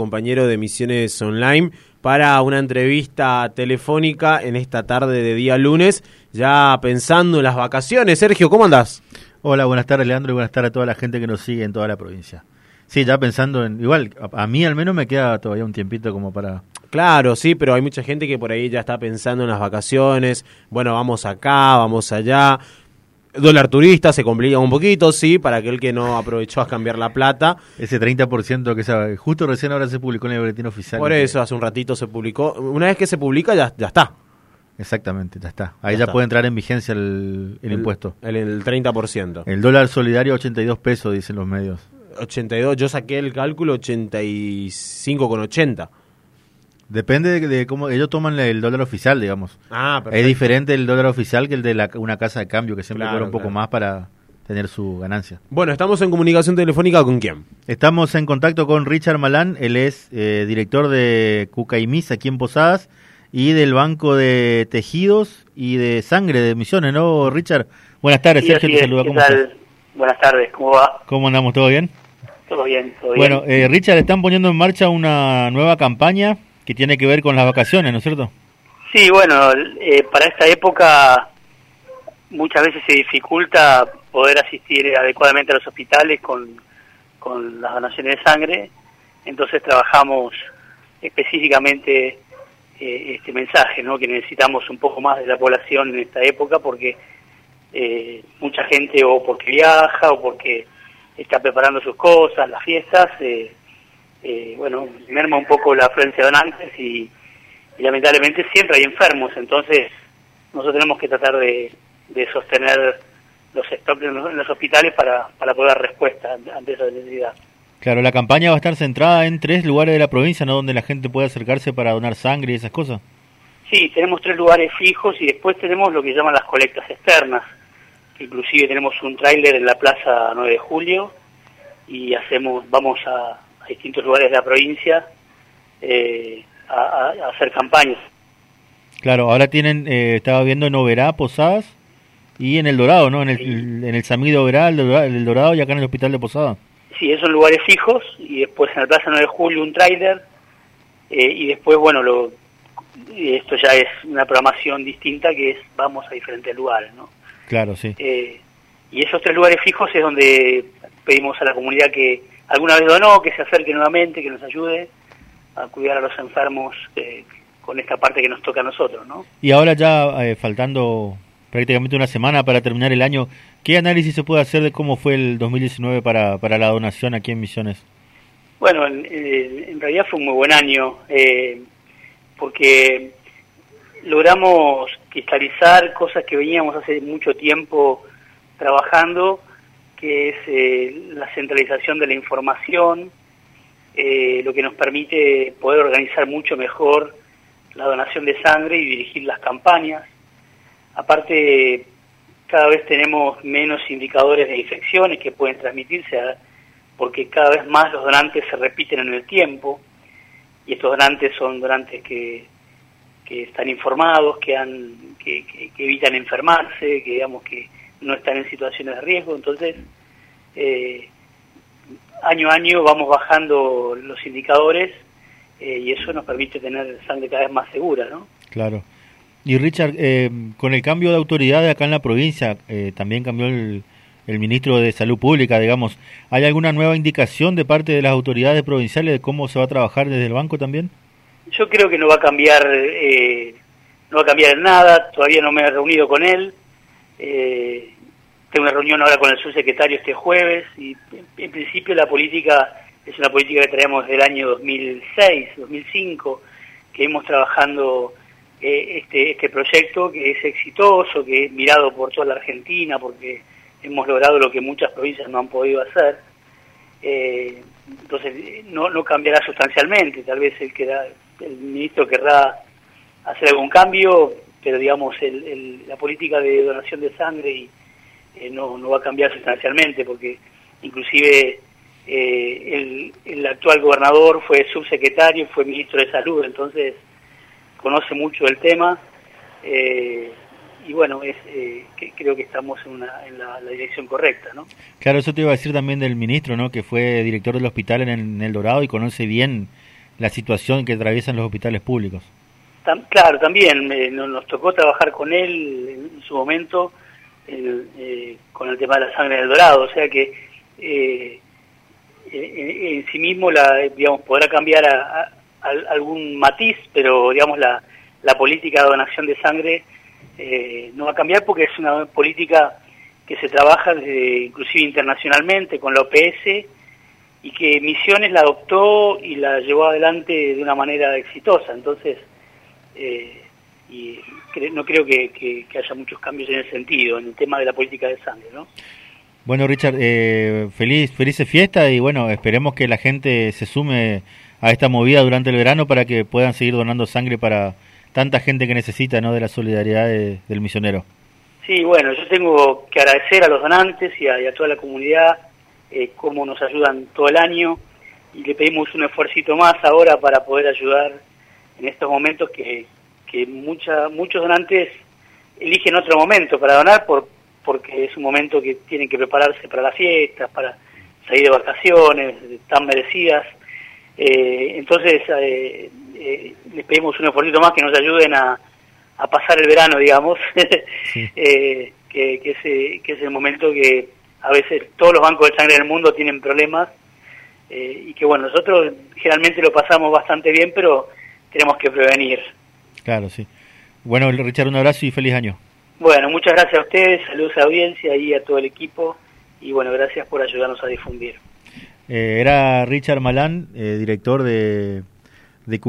compañero de Misiones Online para una entrevista telefónica en esta tarde de día lunes, ya pensando en las vacaciones. Sergio, ¿cómo andás? Hola, buenas tardes Leandro y buenas tardes a toda la gente que nos sigue en toda la provincia. Sí, ya pensando en, igual, a, a mí al menos me queda todavía un tiempito como para... Claro, sí, pero hay mucha gente que por ahí ya está pensando en las vacaciones, bueno, vamos acá, vamos allá, Dólar turista se complica un poquito, sí, para aquel que no aprovechó a cambiar la plata. Ese 30% que sabe, justo recién ahora se publicó en el boletín oficial. Por eso, hace un ratito se publicó. Una vez que se publica, ya, ya está. Exactamente, ya está. Ahí ya, puede entrar en vigencia el, el, impuesto. El, el 30%. El dólar solidario 82 pesos, dicen los medios. 82, yo saqué el cálculo 85,80. Depende de, cómo ellos toman el dólar oficial, digamos. Ah, perfecto. Es diferente el dólar oficial que el de la, una casa de cambio, que siempre claro, cobra un poco claro. más para tener su ganancia. Bueno, estamos en comunicación telefónica con quién? Estamos en contacto con Richard Malán, él es eh, director de Cucaimis aquí en Posadas y del Banco de Tejidos y de Sangre de Misiones, ¿no, Richard? Buenas tardes, sí, Sergio, te saluda. ¿Cómo estás? Buenas tardes, ¿cómo va? ¿Cómo andamos? ¿Todo bien? Todo bien, todo bien. Bueno, eh, Richard, están poniendo en marcha una nueva campaña que tiene que ver con las vacaciones, ¿no es cierto? Sí, bueno, eh, para esta época muchas veces se dificulta poder asistir adecuadamente a los hospitales con, con las donaciones de sangre, entonces trabajamos específicamente eh, este mensaje, ¿no? que necesitamos un poco más de la población en esta época porque eh, mucha gente o porque viaja o porque está preparando sus cosas, las fiestas, eh, eh, bueno, merma un poco la afluencia de donantes y, y, lamentablemente siempre hay enfermos, entonces nosotros tenemos que tratar de, de sostener los stocks en los, en los, hospitales para, para poder dar respuesta ante esa necesidad. Claro, la campaña va a estar centrada en tres lugares de la provincia, ¿no? Donde la gente puede acercarse para donar sangre y esas cosas. Sí, tenemos tres lugares fijos y después tenemos lo que llaman las colectas externas. Inclusive tenemos un tráiler en la Plaza 9 de Julio y hacemos, vamos a, distintos lugares de la provincia eh, a, a, hacer campañas. Claro, ahora tienen, eh, estaba viendo en Oberá, Posadas y en El Dorado, ¿no? En el, sí. en el Samido Oberá, el, el Dorado y acá en el Hospital de Posada. Sí, esos son lugares fijos y después en la Plaza 9 de Julio un trailer eh, y después, bueno, lo, esto ya es una programación distinta que es vamos a diferentes lugares, ¿no? Claro, sí. Eh, y esos tres lugares fijos es donde pedimos a la comunidad que alguna vez donó, que se acerque nuevamente, que nos ayude a cuidar a los enfermos eh, con esta parte que nos toca a nosotros, ¿no? Y ahora ya eh, faltando prácticamente una semana para terminar el año, ¿qué análisis se puede hacer de cómo fue el 2019 para, para la donación aquí en Misiones? Bueno, en, en realidad fue un muy buen año, eh, porque logramos cristalizar cosas que veníamos hace mucho tiempo trabajando, que es eh, la centralización de la información, eh, lo que nos permite poder organizar mucho mejor la donación de sangre y dirigir las campañas. Aparte, cada vez tenemos menos indicadores de infecciones que pueden transmitirse, porque cada vez más los donantes se repiten en el tiempo, y estos donantes son donantes que, que están informados, que, han, que, que, que evitan enfermarse, que digamos que no están en situaciones de riesgo, entonces eh, año a año vamos bajando los indicadores eh, y eso nos permite tener sangre cada vez más segura, ¿no? Claro. Y Richard, eh, con el cambio de autoridad acá en la provincia, eh, también cambió el, el, ministro de Salud Pública, digamos. ¿Hay alguna nueva indicación de parte de las autoridades provinciales de cómo se va a trabajar desde el banco también? Yo creo que no va a cambiar, eh, no va a cambiar en nada. Todavía no me he reunido con él. Eh, tengo una reunión ahora con el subsecretario este jueves y en, principio la política es una política que traemos desde el año 2006, 2005, que hemos trabajando eh, este, este proyecto que es exitoso, que es mirado por toda la Argentina porque hemos logrado lo que muchas provincias no han podido hacer. Eh, entonces no, no cambiará sustancialmente, tal vez el, que el ministro querrá hacer algún cambio, pero digamos el, el, la política de donación de sangre y eh, no, no va a cambiar sustancialmente porque inclusive eh, el, el, actual gobernador fue subsecretario, fue ministro de salud, entonces conoce mucho el tema eh, y bueno, es, eh, que, creo que estamos en, una, en la, la, dirección correcta, ¿no? Claro, eso te iba a decir también del ministro, ¿no? Que fue director del hospital en el, en el Dorado y conoce bien la situación que atraviesan los hospitales públicos. Claro, también eh, nos tocó trabajar con él en su momento eh, con el tema de la sangre del dorado, o sea que eh, en, sí mismo la, digamos, podrá cambiar a, algún matiz, pero digamos la, la política de donación de sangre eh, no va a cambiar porque es una política que se trabaja desde, inclusive internacionalmente con la OPS y que Misiones la adoptó y la llevó adelante de una manera exitosa. Entonces, eh, y no creo que, haya muchos cambios en el sentido, en el tema de la política de sangre, ¿no? Bueno, Richard, eh, feliz, felices fiesta y bueno, esperemos que la gente se sume a esta movida durante el verano para que puedan seguir donando sangre para tanta gente que necesita, ¿no? De la solidaridad del misionero. Sí, bueno, yo tengo que agradecer a los donantes y a, toda la comunidad eh, cómo nos ayudan todo el año y le pedimos un esfuerzo más ahora para poder ayudar en estos momentos que, que mucha, muchos donantes eligen otro momento para donar por, porque es un momento que tienen que prepararse para las fiestas, para salir de vacaciones tan merecidas. Eh, entonces, eh, eh, les pedimos un esfuerzo más que nos ayuden a, a pasar el verano, digamos, que, que, es, que es el momento que a veces todos los bancos de sangre del mundo tienen problemas y que, bueno, nosotros generalmente lo pasamos bastante bien, pero tenemos que prevenir. Claro, sí. Bueno, Richard, un abrazo y feliz año. Bueno, muchas gracias a ustedes, saludos a la audiencia y a todo el equipo y bueno, gracias por ayudarnos a difundir. Eh, era Richard Malán, eh, director de, de